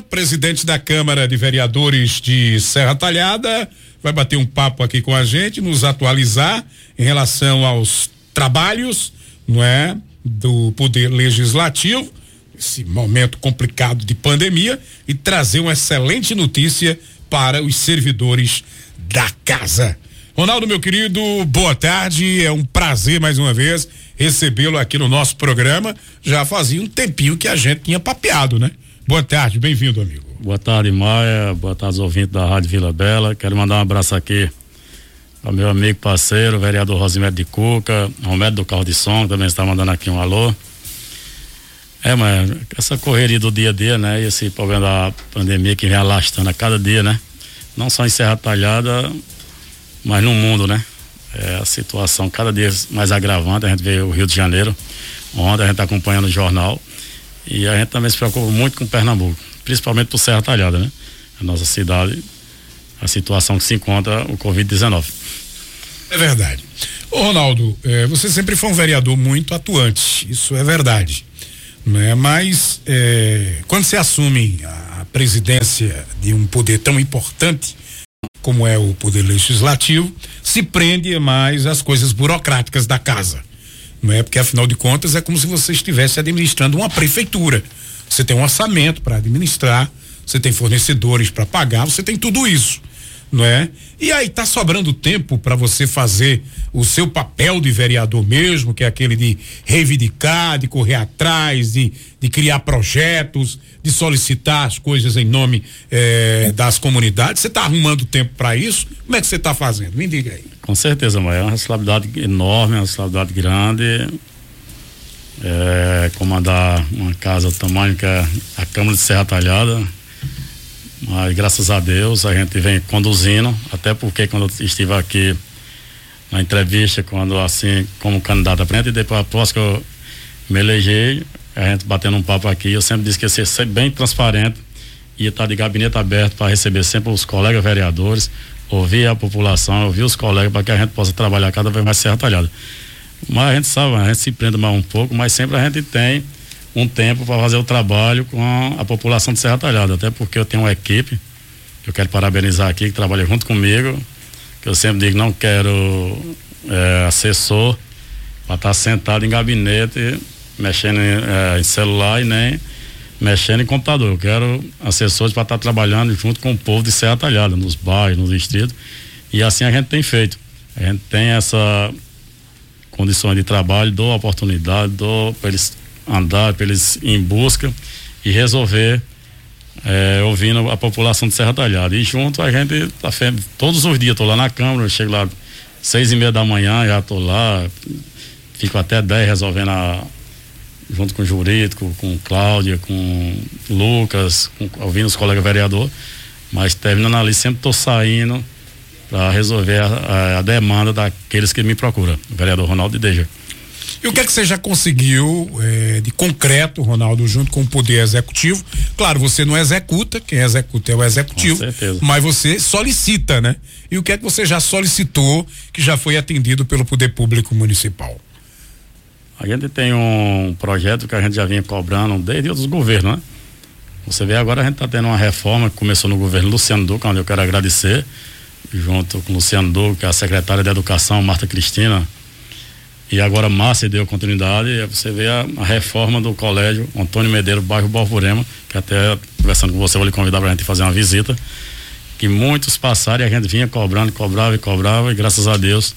Presidente da Câmara de Vereadores de Serra Talhada, vai bater um papo aqui com a gente, nos atualizar em relação aos trabalhos, não é, do poder legislativo, esse momento complicado de pandemia e trazer uma excelente notícia para os servidores da casa. Ronaldo, meu querido, boa tarde. É um prazer mais uma vez recebê-lo aqui no nosso programa. Já fazia um tempinho que a gente tinha papeado, né? Boa tarde, bem-vindo, amigo. Boa tarde, Maia. Boa tarde, aos ouvintes da Rádio Vila Bela. Quero mandar um abraço aqui ao meu amigo parceiro, vereador Rosimédio de Cuca, Romero do Carro de Som, que também está mandando aqui um alô. É, mas essa correria do dia a dia, né? E esse problema da pandemia que vem alastrando a cada dia, né? Não só em Serra Talhada, mas no mundo, né? É a situação cada dia mais agravante. A gente vê o Rio de Janeiro, ontem a gente está acompanhando o jornal. E a gente também se preocupa muito com Pernambuco, principalmente por Serra Talhada, né? A nossa cidade, a situação que se encontra o Covid-19. É verdade. Ô Ronaldo, é, você sempre foi um vereador muito atuante, isso é verdade. Né? Mas é, quando você assume a presidência de um poder tão importante como é o poder legislativo, se prende mais às coisas burocráticas da casa. Não é? Porque afinal de contas é como se você estivesse administrando uma prefeitura. Você tem um orçamento para administrar, você tem fornecedores para pagar, você tem tudo isso não é? E aí tá sobrando tempo para você fazer o seu papel de vereador mesmo, que é aquele de reivindicar, de correr atrás, de, de criar projetos, de solicitar as coisas em nome eh, das comunidades. Você está arrumando tempo para isso? Como é que você está fazendo? Me diga aí. Com certeza, mas é uma responsabilidade enorme, uma responsabilidade grande. É, comandar uma casa do tamanho que é a Câmara de Serra Talhada mas graças a Deus a gente vem conduzindo, até porque quando eu estive aqui na entrevista, quando assim, como candidato a presidente, e depois após que eu me elegei, a gente batendo um papo aqui, eu sempre disse que ia ser bem transparente, ia estar de gabinete aberto para receber sempre os colegas vereadores, ouvir a população, ouvir os colegas para que a gente possa trabalhar cada vez mais certo talhado. Mas a gente sabe, a gente se prende mais um pouco, mas sempre a gente tem um tempo para fazer o trabalho com a população de Serra Talhada, até porque eu tenho uma equipe, que eu quero parabenizar aqui, que trabalha junto comigo, que eu sempre digo, não quero é, assessor para estar tá sentado em gabinete, mexendo em, é, em, celular e nem mexendo em computador. Eu quero assessores para estar tá trabalhando junto com o povo de Serra Talhada, nos bairros, nos distritos, e assim a gente tem feito. A gente tem essa condições de trabalho, dou oportunidade, dou para eles andar, para eles em busca e resolver é, ouvindo a população de Serra Talhada. E junto a gente tá todos os dias, estou lá na Câmara, chego lá seis e meia da manhã, já estou lá, fico até dez resolvendo a, junto com o jurídico, com Cláudia, com Lucas, com, ouvindo os colegas vereadores, mas terminando ali sempre estou saindo para resolver a, a, a, demanda daqueles que me procuram, o vereador Ronaldo de Deja. E o que é que você já conseguiu é, de concreto, Ronaldo, junto com o Poder Executivo? Claro, você não executa, quem executa é o Executivo, mas você solicita, né? E o que é que você já solicitou que já foi atendido pelo Poder Público Municipal? A gente tem um projeto que a gente já vinha cobrando desde outros governos, né? Você vê agora a gente está tendo uma reforma que começou no governo Luciano Duque, onde eu quero agradecer, junto com Luciano Duque, a secretária de Educação, Marta Cristina, e agora Márcia deu continuidade, você vê a, a, reforma do colégio Antônio Medeiro, bairro Borborema, que até conversando com você, vou lhe convidar para a gente fazer uma visita, que muitos passaram e a gente vinha cobrando, cobrava e cobrava, e graças a Deus,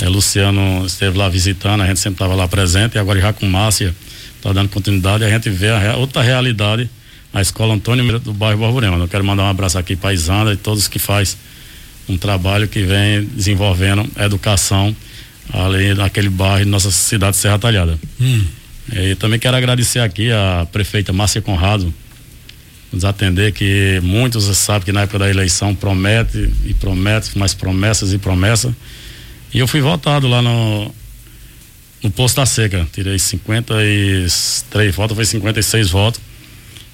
é, Luciano esteve lá visitando, a gente sempre estava lá presente, e agora já com Márcia está dando continuidade, a gente vê a, outra realidade na escola Antônio Medeiro do bairro Borborema. Eu quero mandar um abraço aqui para a Isanda e todos que faz um trabalho que vem desenvolvendo educação ali naquele bairro, nossa cidade Serra Talhada. Hum. E também quero agradecer aqui a prefeita Márcia Conrado, nos atender, que muitos sabem que na época da eleição promete e promete, mais promessas e promessas. E eu fui votado lá no, no posto da seca. Tirei 53 votos, foi 56 votos.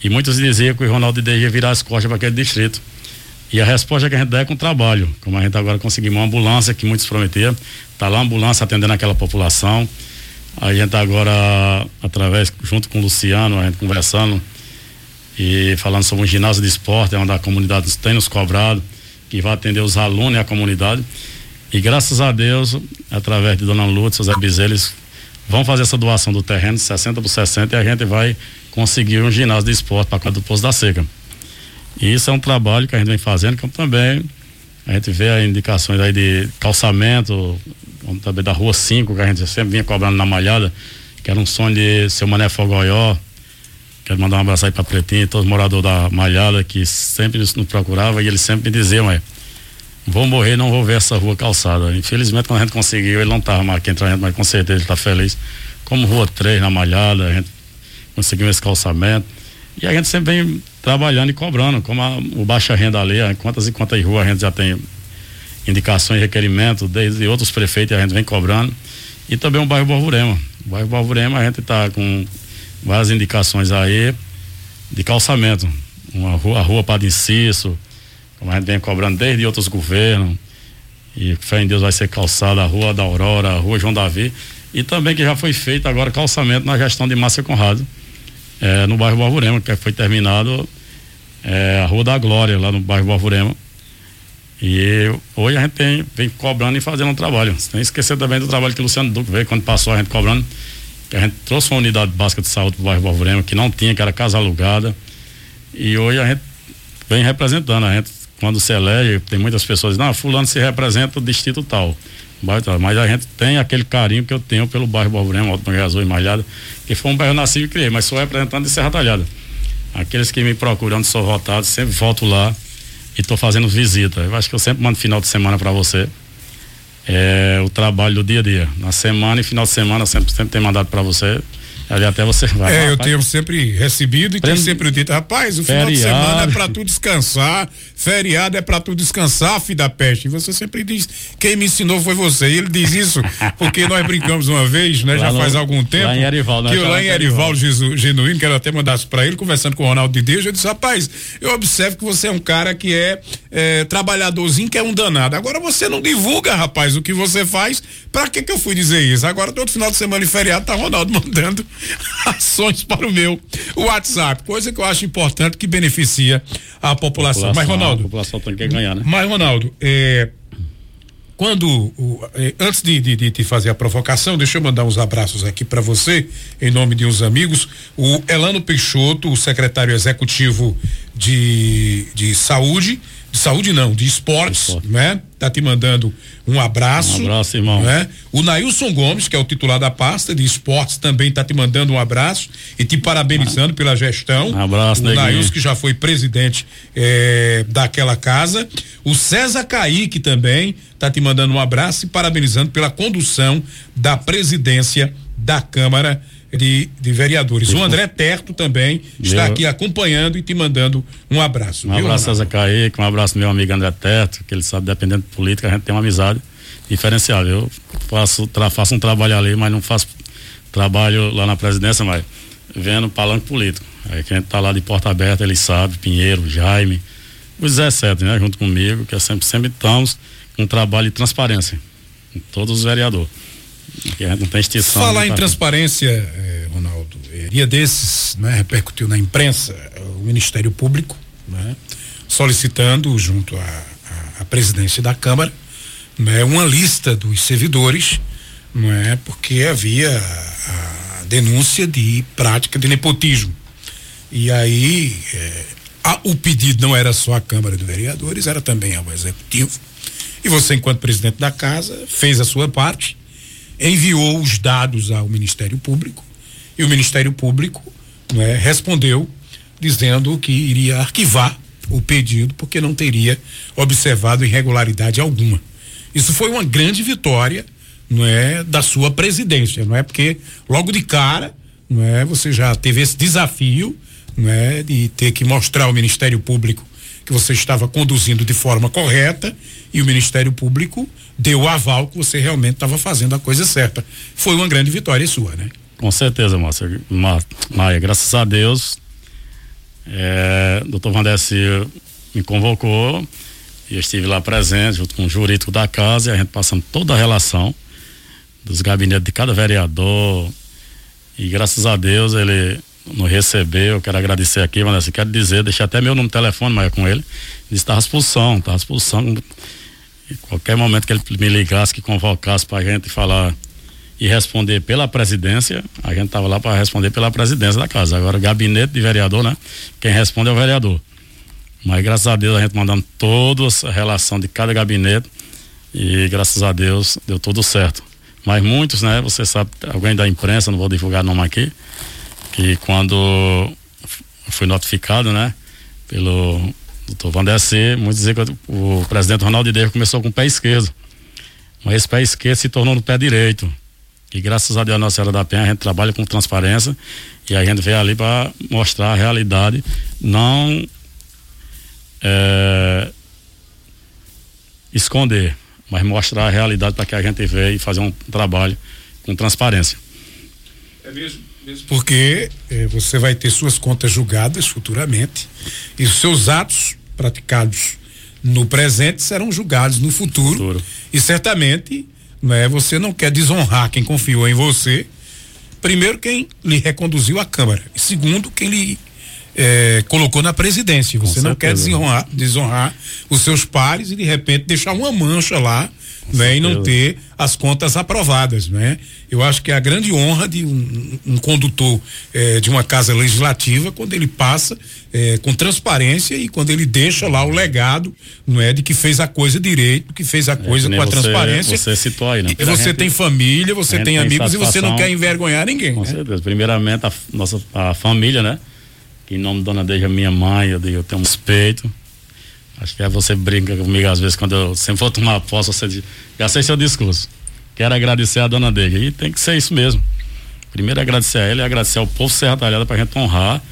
E muitos diziam que o Ronaldo ia virar as costas para aquele distrito. E a resposta que a gente dá é com trabalho. Como a gente agora conseguiu uma ambulância que muitos prometiam, tá lá a ambulância atendendo aquela população. A gente agora, através, junto com o Luciano, a gente conversando, E falando sobre um ginásio de esporte, é onde a comunidade tem nos cobrado, que vai atender os alunos e a comunidade. E graças a Deus, através de Dona Lúcia, Zé Bezerra, eles vão fazer essa doação do terreno, 60 por 60, e a gente vai conseguir um ginásio de esporte para cá do Poço da Seca. E isso é um trabalho que a gente vem fazendo, como também a gente vê indicações aí de calçamento, também da Rua 5, que a gente sempre vinha cobrando na malhada, que era um sonho de seu Mané Fogoió. Quero mandar um abraço aí para Pretinho, todos os moradores da malhada que sempre nos procuravam e eles sempre me diziam, mas vou morrer, não vou ver essa rua calçada. Infelizmente, quando a gente conseguiu, ele não estava mais aqui entre mas com certeza ele está feliz. Como Rua 3 na malhada, a gente conseguiu esse calçamento. E a gente sempre vem trabalhando e cobrando, como a, o baixa renda ali, quantas e quantas ruas a gente já tem indicações e requerimentos, desde outros prefeitos a gente vem cobrando. E também o bairro Borburema. O bairro Borburema a gente está com várias indicações aí de calçamento. Uma rua, a rua Padre Inciso, como a gente vem cobrando desde outros governos. E fé em Deus vai ser calçada a rua da Aurora, a rua João Davi. E também que já foi feito agora calçamento na gestão de Márcia Conrado é, no bairro Barburema, que foi terminado é, a Rua da Glória, lá no bairro Barburema. E hoje a gente tem, vem cobrando e fazendo um trabalho. Sem esquecer também do trabalho que o Luciano Duque veio quando passou a gente cobrando. Que a gente trouxe uma unidade básica de saúde para o bairro Barburema, que não tinha, que era casa alugada. E hoje a gente vem representando. A gente, quando se elege, tem muitas pessoas dizem, não, fulano se representa o distrito tal mas a gente tem aquele carinho que eu tenho pelo bairro Borborema, Alto Mangueira Azul e Malhada, que foi um bairro nascido e criei, mas sou representante de Serra Talhada. Aqueles que me procuram, sou votado, sempre volto lá e estou fazendo visita. Eu acho que eu sempre mando final de semana para você. É, o trabalho do dia a dia. Na semana e final de semana sempre, sempre tem mandado para você até você vai. É, eu tenho sempre recebido e tenho sempre dito, rapaz, o feriado. final de semana é para tu descansar, feriado é para tu descansar, filho da peste. E você sempre diz, quem me ensinou foi você. E ele diz isso porque nós brincamos uma vez, né? Lá já no, faz algum tempo. Lá em Erival, né? Que lá em Erival, Genuíno, quero até mandar isso para ele, conversando com o Ronaldo de Deus, eu disse, rapaz, eu observo que você é um cara que é, é trabalhadorzinho, que é um danado. Agora você não divulga, rapaz, o que você faz. Pra que que eu fui dizer isso? Agora todo final de semana de feriado tá Ronaldo mandando ações para o meu WhatsApp, coisa que eu acho importante que beneficia a população. população mas Ronaldo, a população tem que ganhar, né? Mas Ronaldo, é, quando o, é, antes de, de, de, te fazer a provocação, deixa eu mandar uns abraços aqui para você, em nome de uns amigos. O Elano Peixoto, o secretário executivo de, de saúde, de saúde não, de esportes, Esporte. né? Tá te mandando um abraço. Um abraço, irmão. Né? O Nailson Gomes, que é o titular da pasta de esportes, também tá te mandando um abraço e te parabenizando ah. pela gestão. Um abraço, O Nailson, que já foi presidente eh, daquela casa. O César Caíque também tá te mandando um abraço e parabenizando pela condução da presidência da Câmara de, de vereadores. O André Terto também está aqui acompanhando e te mandando um abraço. Um viu, abraço, César Caíque, um abraço meu amigo André Terto, que ele sabe, dependendo de política, a gente tem uma amizade diferenciada. Eu faço, faço um trabalho ali, mas não faço trabalho lá na presidência, mas vendo palanque político. Aí quem está lá de porta aberta, ele sabe, Pinheiro, Jaime, os 17, né, junto comigo, que é sempre, sempre estamos com um trabalho de transparência, todos os vereadores. Não tem extinção. Falar em transparência, eh, Ronaldo, eh, dia desses, né, repercutiu na imprensa eh, o Ministério Público, né, solicitando junto à, à, presidência da Câmara, né, uma lista dos servidores, não é, porque havia a, a denúncia de prática de nepotismo. E aí eh, a, o pedido não era só a Câmara de Vereadores, era também ao Executivo. E você, enquanto presidente da casa, fez a sua parte enviou os dados ao Ministério Público e o Ministério Público é, respondeu dizendo que iria arquivar o pedido porque não teria observado irregularidade alguma. Isso foi uma grande vitória, não é, da sua presidência, não é? Porque logo de cara, não é, você já teve esse desafio, não é, de ter que mostrar ao Ministério Público que você estava conduzindo de forma correta e o Ministério Público deu o aval que você realmente estava fazendo a coisa certa. Foi uma grande vitória sua, né? Com certeza, Márcia. Maia, graças a Deus, é, doutor Vandessi me convocou e eu estive lá presente junto com o jurídico da casa e a gente passando toda a relação dos gabinetes de cada vereador e graças a Deus ele nos recebeu, quero agradecer aqui, mas assim, quero dizer, deixei até meu de telefone, mas é com ele, à disposição, está à disposição. Em qualquer momento que ele me ligasse, que convocasse para a gente falar e responder pela presidência, a gente estava lá para responder pela presidência da casa. Agora, gabinete de vereador, né? Quem responde é o vereador. Mas graças a Deus a gente mandando toda a relação de cada gabinete e graças a Deus deu tudo certo. Mas muitos, né? Você sabe, alguém da imprensa, não vou divulgar nome aqui, que quando fui notificado, né? Pelo doutor Vandecê, muitos dizem que o presidente Ronaldo Deus começou com o pé esquerdo. Mas esse pé esquerdo se tornou no pé direito. E graças a Deus, Nossa Senhora da Penha, a gente trabalha com transparência e a gente veio ali para mostrar a realidade, não é, esconder, mas mostrar a realidade para que a gente veja e fazer um trabalho com transparência. É mesmo? Porque é, você vai ter suas contas julgadas futuramente e os seus atos praticados no presente serão julgados no futuro, futuro. e certamente né, você não quer desonrar quem confiou em você. Primeiro quem lhe reconduziu à Câmara. E segundo quem lhe é, colocou na presidência. Você não quer desonrar, desonrar os seus pares e de repente deixar uma mancha lá né, e não ter as contas aprovadas, né? Eu acho que é a grande honra de um, um condutor eh, de uma casa legislativa quando ele passa eh, com transparência e quando ele deixa lá o legado, não é, de que fez a coisa direito, que fez a é, coisa com a você, transparência. Você citou aí, né? E você gente, tem família, você tem amigos e você não quer envergonhar ninguém. Com né? certeza. Primeiramente a nossa a família, né? Que em nome da Dona Deja, minha mãe, eu, eu tenho um respeito Acho que é você brinca comigo às vezes quando eu sempre vou tomar posse, você diz, já sei seu discurso. Quero agradecer a dona dele. E tem que ser isso mesmo. Primeiro agradecer a ela e agradecer ao povo Serra Talhada para a gente honrar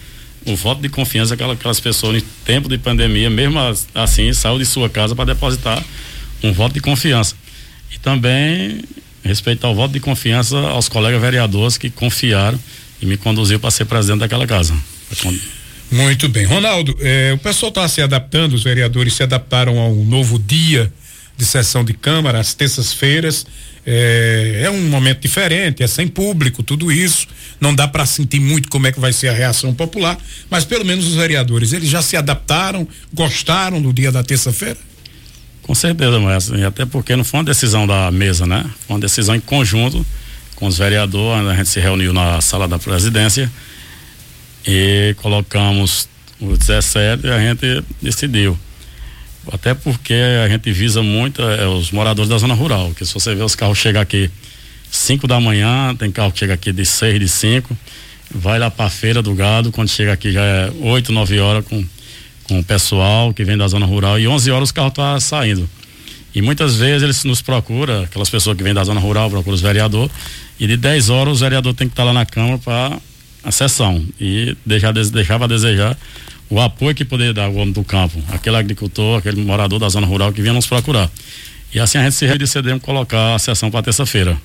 o voto de confiança aquelas pessoas em tempo de pandemia, mesmo assim, saiu de sua casa para depositar um voto de confiança. E também respeitar o voto de confiança aos colegas vereadores que confiaram e me conduziu para ser presidente daquela casa. Muito bem. Ronaldo, eh, o pessoal está se adaptando, os vereadores se adaptaram ao novo dia de sessão de Câmara, às terças-feiras. Eh, é um momento diferente, é sem público, tudo isso. Não dá para sentir muito como é que vai ser a reação popular, mas pelo menos os vereadores, eles já se adaptaram, gostaram do dia da terça-feira? Com certeza, mas até porque não foi uma decisão da mesa, né? Foi uma decisão em conjunto com os vereadores, a gente se reuniu na sala da presidência e colocamos o 17 e a gente decidiu. Até porque a gente visa muito é, os moradores da zona rural, que se você vê os carros chegam aqui 5 da manhã, tem carro que chega aqui de 6, de 5, vai lá para a feira do gado, quando chega aqui já é 8, 9 horas com, com o pessoal que vem da zona rural e 11 horas os carros estão tá saindo. E muitas vezes eles nos procuram, aquelas pessoas que vêm da zona rural, procuram os vereadores, e de 10 horas os vereadores têm que estar tá lá na Câmara para a sessão e deixar, deixava a desejar o apoio que poderia dar o homem do campo, aquele agricultor, aquele morador da zona rural que vinha nos procurar. E assim a gente se decidimos colocar a sessão para terça-feira.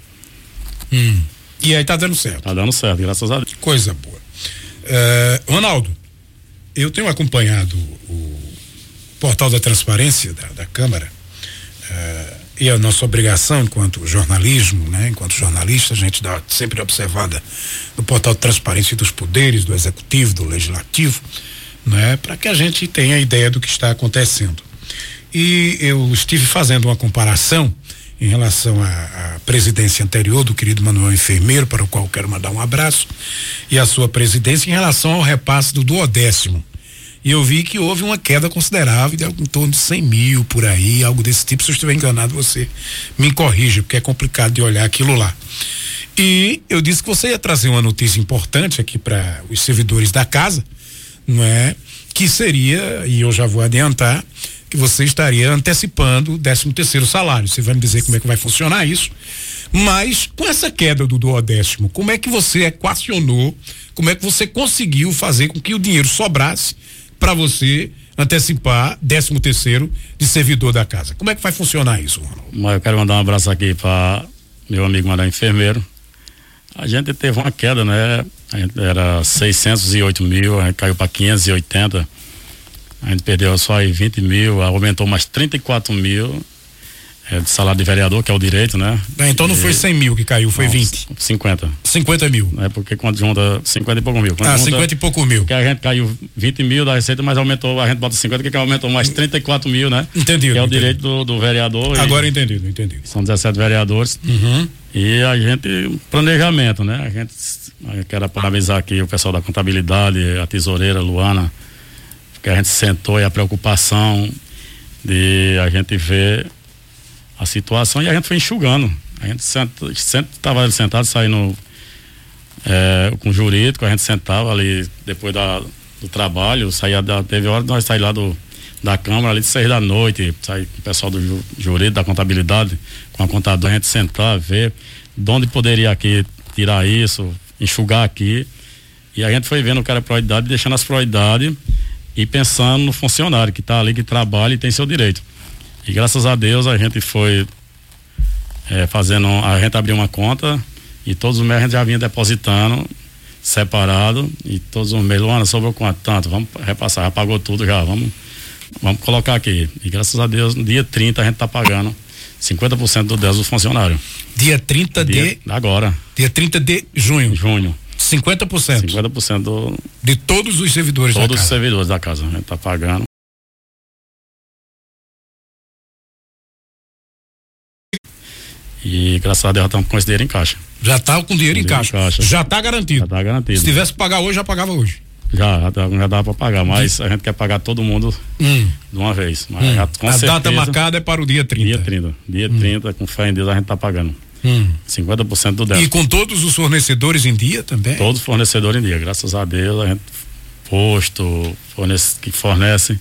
Hum. E aí tá dando certo. Tá dando certo, graças a Deus. Coisa boa. Uh, Ronaldo, eu tenho acompanhado o portal da transparência da, da Câmara. Uh, e a nossa obrigação enquanto jornalismo, né, enquanto jornalista, a gente dá sempre observada no portal de transparência dos poderes, do executivo, do legislativo, né, para que a gente tenha ideia do que está acontecendo. E eu estive fazendo uma comparação em relação à, à, presidência anterior do querido Manuel Enfermeiro, para o qual quero mandar um abraço, e a sua presidência em relação ao repasse do duodécimo e eu vi que houve uma queda considerável de em torno de 100 mil por aí, algo desse tipo. Se eu estiver enganado, você me corrija, porque é complicado de olhar aquilo lá. E eu disse que você ia trazer uma notícia importante aqui para os servidores da casa, não é? Que seria, e eu já vou adiantar, que você estaria antecipando o 13 terceiro salário. Você vai me dizer como é que vai funcionar isso. Mas com essa queda do duodécimo, como é que você equacionou, como é que você conseguiu fazer com que o dinheiro sobrasse para você antecipar 13 terceiro de servidor da casa. Como é que vai funcionar isso, Ronaldo? Eu quero mandar um abraço aqui para meu amigo Maranhão Enfermeiro. A gente teve uma queda, né? Era 608 mil, a gente caiu para 580. A gente perdeu só aí 20 mil, aumentou mais 34 mil. É, de salário de vereador, que é o direito, né? É, então não e, foi 100 mil que caiu, foi não, 20. 50. 50 mil. É porque quando junta 50 e pouco mil. Quando ah, junta, 50 e pouco mil. Porque a gente caiu 20 mil da receita, mas aumentou, a gente bota 50, que aumentou mais 34 mil, né? Entendido. Que é o entendido. direito do, do vereador. Agora e, entendido, entendido. São 17 vereadores. Uhum. E a gente, planejamento, né? A gente, eu quero parabenizar aqui o pessoal da contabilidade, a tesoureira Luana, porque a gente sentou e a preocupação de a gente ver a situação e a gente foi enxugando. A gente estava sentado, saindo é, com o jurídico, a gente sentava ali depois da, do trabalho, saía da, teve hora de nós sair lá do, da Câmara ali de da noite, sair com o pessoal do ju, jurídico, da contabilidade, com a contadora, a gente sentar, ver de onde poderia aqui tirar isso, enxugar aqui. E a gente foi vendo o era prioridade, deixando as prioridades e pensando no funcionário que está ali, que trabalha e tem seu direito. E graças a Deus a gente foi é, fazendo, a gente abriu uma conta e todos os meses a gente já vinha depositando separado e todos os meses, Luana, sobrou quanto? Tanto, vamos repassar, já pagou tudo já, vamos, vamos colocar aqui. E graças a Deus, no dia 30 a gente está pagando 50% do 10 do funcionário. Dia 30 dia, de. Agora. Dia 30 de junho. Junho. 50%. 50% do. De todos os servidores todos da casa. Todos os servidores da casa. A gente está pagando. E graças a Deus já estamos com esse dinheiro em caixa. Já está com dinheiro, com em, dinheiro caixa. em, caixa. Já está garantido. Já está garantido. Se tivesse que pagar hoje, já pagava hoje. Já, já, já dava para pagar, mas a gente quer pagar todo mundo hum. de uma vez. Mas hum. já, a certeza, data marcada é para o dia 30. Dia 30. Dia hum. 30, com fé em Deus, a gente está pagando. Hum. 50% do débito. E com todos os fornecedores em dia também? Todos os fornecedores em dia, graças a Deus, a gente posto, fornece, que fornece,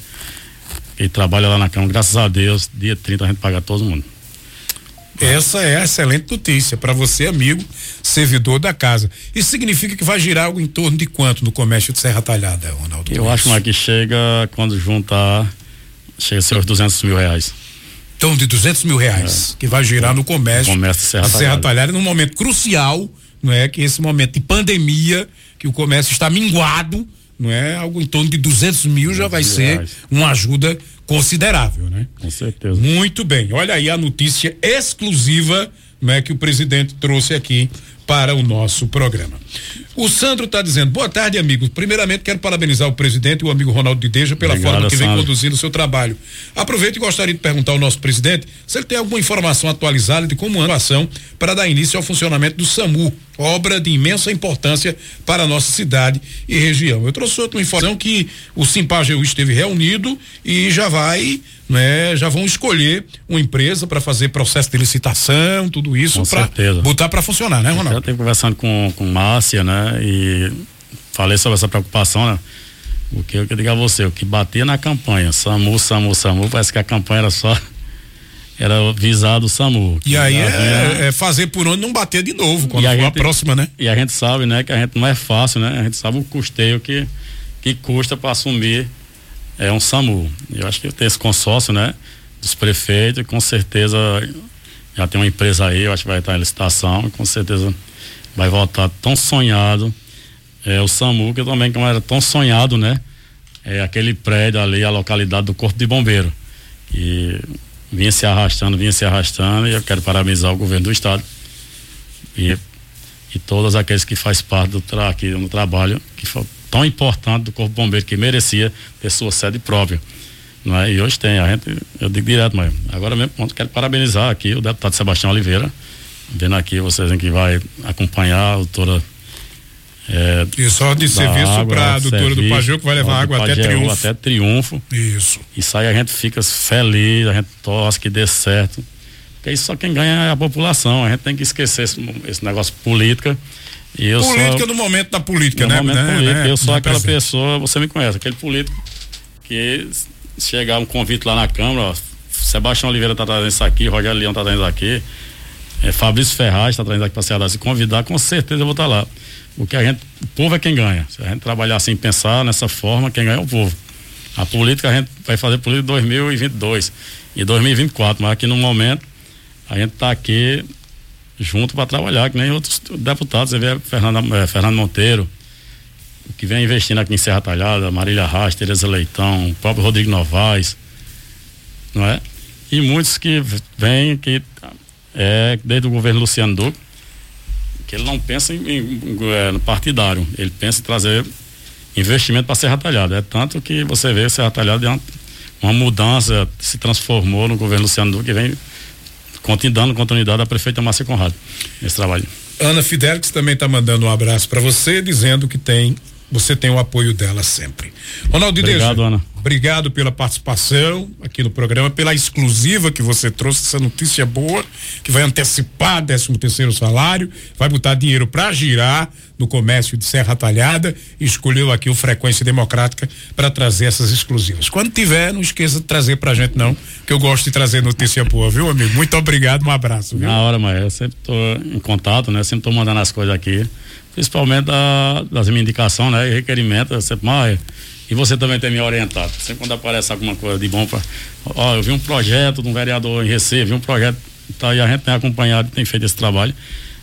que trabalha lá na cama, graças a Deus, dia 30 a gente paga todo mundo. Essa é a excelente notícia para você, amigo, servidor da casa. Isso significa que vai girar algo em torno de quanto no comércio de Serra Talhada, Ronaldo? Eu acho que chega, quando juntar, chega a ser os 200 mil reais. Então, de 200 mil reais, é. que vai girar no comércio, comércio de Serra, de Serra Talhada, num momento crucial, não é? Que esse momento de pandemia, que o comércio está minguado, não é? Algo em torno de 200 mil já vai ser reais. uma ajuda considerável, né? Com certeza. Muito bem. Olha aí a notícia exclusiva, né, que o presidente trouxe aqui para o nosso programa. O Sandro está dizendo, boa tarde, amigos. Primeiramente, quero parabenizar o presidente e o amigo Ronaldo de Deja pela Obrigado, forma que vem Sandro. conduzindo o seu trabalho. Aproveito e gostaria de perguntar ao nosso presidente se ele tem alguma informação atualizada de como anda a ação para dar início ao funcionamento do SAMU, obra de imensa importância para a nossa cidade e região. Eu trouxe outra informação que o Simpageu esteve reunido e já vai né, já vão escolher uma empresa para fazer processo de licitação, tudo isso para botar para funcionar, né, Ronaldo? Eu tenho conversando com com Márcia, né, e falei sobre essa preocupação, né? O que eu digo a você, o que batia na campanha, SAMU, SAMU, SAMU, parece que a campanha era só era visado o SAMU. E aí é, é, fazer por onde não bater de novo, quando for a, gente, a próxima, né? E a gente sabe, né, que a gente não é fácil, né? A gente sabe o custeio que que custa para assumir é um SAMU. Eu acho que tem esse consórcio, né? Dos prefeitos, com certeza já tem uma empresa aí, eu acho que vai estar em licitação, com certeza vai voltar tão sonhado. É, o SAMU, que também como era tão sonhado, né? É aquele prédio ali, a localidade do Corpo de Bombeiro. E vinha se arrastando, vinha se arrastando, e eu quero parabenizar o governo do estado. E, e todos aqueles que faz parte do tra aqui no trabalho, que foi tão importante do Corpo Bombeiro que merecia ter sua sede própria. Não é? E hoje tem, a gente, eu digo direto, mas agora mesmo quero parabenizar aqui o deputado Sebastião Oliveira, vendo aqui vocês em que vai acompanhar a doutora é, e só de serviço para a doutora do Pajeu que vai levar água até triunfo. Até triunfo. Isso. E sai a gente fica feliz, a gente torce que dê certo. Porque isso só quem ganha é a população. A gente tem que esquecer esse, esse negócio política e eu política sou, no momento da política, no né? momento né? político. Né? Eu sou aquela presente. pessoa, você me conhece, aquele político que chegar um convite lá na Câmara, ó, Sebastião Oliveira está trazendo isso aqui, Rogério Leão está trazendo isso aqui, é, Fabrício Ferraz está trazendo aqui para Ceará. Se convidar, com certeza eu vou estar tá lá. Porque a gente, o povo é quem ganha. Se a gente trabalhar assim, pensar nessa forma, quem ganha é o povo. A política, a gente vai fazer política em 2022 e 2024, mas aqui no momento, a gente está aqui junto para trabalhar, que nem outros deputados, você vê Fernando, é, Fernando Monteiro, que vem investindo aqui em Serra Talhada, Marília Rasta, Tereza Leitão, o próprio Rodrigo Novaes, não é? E muitos que vêm que é desde o governo Luciano Duque, que ele não pensa em, em, em é, partidário, ele pensa em trazer investimento para Serra Talhada. É tanto que você vê Serra Talhada é uma, uma mudança, se transformou no governo Luciano Duque, que vem dando continuidade à prefeita Márcia Conrado nesse trabalho. Ana Fidelix também está mandando um abraço para você, dizendo que tem você tem o apoio dela sempre. Ronaldo Obrigado, Ana. Obrigado pela participação aqui no programa, pela exclusiva que você trouxe, essa notícia boa, que vai antecipar 13 terceiro salário, vai botar dinheiro para girar no comércio de Serra Talhada e escolheu aqui o Frequência Democrática para trazer essas exclusivas. Quando tiver, não esqueça de trazer pra gente não, que eu gosto de trazer notícia boa, viu, amigo? Muito obrigado, um abraço. Viu? Na hora, mas eu sempre tô em contato, né? Sempre tô mandando as coisas aqui principalmente da, das minhas indicações, né? E requerimento, sempre mais. E você também tem me orientado. Sempre quando aparece alguma coisa de bom para. Ó, eu vi um projeto de um vereador em Recife, vi um projeto. Tá, e a gente tem acompanhado e tem feito esse trabalho.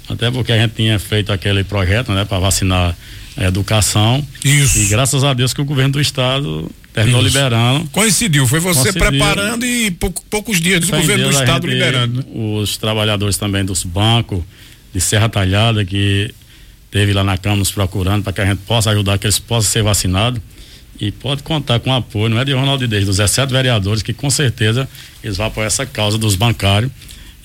Até porque a gente tinha feito aquele projeto, né, para vacinar a educação. Isso. E graças a Deus que o governo do estado terminou Isso. liberando. Coincidiu, foi você Coincidiu. preparando e pouco, poucos dias o governo do estado liberando. Né? Os trabalhadores também dos bancos de Serra Talhada que teve lá na Câmara nos procurando para que a gente possa ajudar, que eles possam ser vacinados. E pode contar com o apoio, não é de Ronaldo Deus, dos 17 vereadores, que com certeza eles vão apoiar essa causa dos bancários.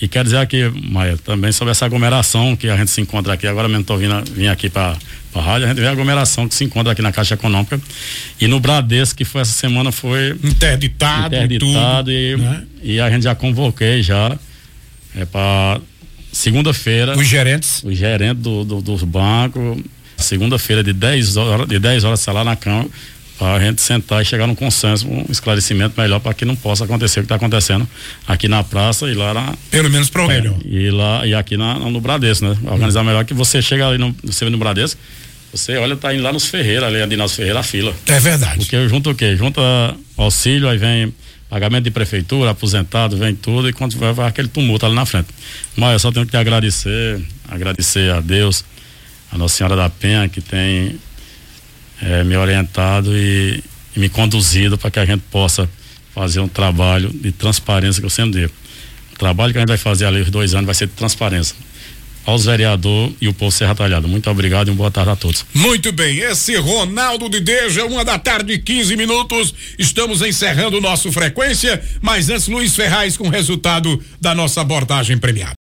E quer dizer aqui, Maia, também sobre essa aglomeração que a gente se encontra aqui, agora mesmo estou vindo vim aqui para a rádio, a gente vê a aglomeração que se encontra aqui na Caixa Econômica. E no Bradesco, que foi essa semana, foi interditado, interditado e, tudo, e, né? e a gente já convoquei já é, para Segunda-feira. Os gerentes? Os gerentes do, do, dos bancos. Segunda-feira, de 10 horas, de 10 horas, sei lá na cama, para a gente sentar e chegar num consenso, um esclarecimento melhor para que não possa acontecer o que está acontecendo aqui na praça e lá na. Pelo menos para o é. E lá e aqui na, no Bradesco, né? Organizar hum. melhor que você chega ali no, você no Bradesco, você olha, tá indo lá nos Ferreira, ali, ali nas Ferreira, a fila. É verdade. Porque junto o quê? Junta auxílio, aí vem pagamento de prefeitura, aposentado, vem tudo, e quando vai, vai aquele tumulto ali na frente. Mas eu só tenho que te agradecer, agradecer a Deus, a Nossa Senhora da Penha, que tem é, me orientado e, e me conduzido para que a gente possa fazer um trabalho de transparência que eu sempre digo. O trabalho que a gente vai fazer ali os dois anos vai ser de transparência aos vereadores e o povo Serra Talhada. Muito obrigado e uma boa tarde a todos. Muito bem, esse Ronaldo de Deja, uma da tarde, 15 minutos. Estamos encerrando o nosso frequência, mas antes Luiz Ferraz com o resultado da nossa abordagem premiada.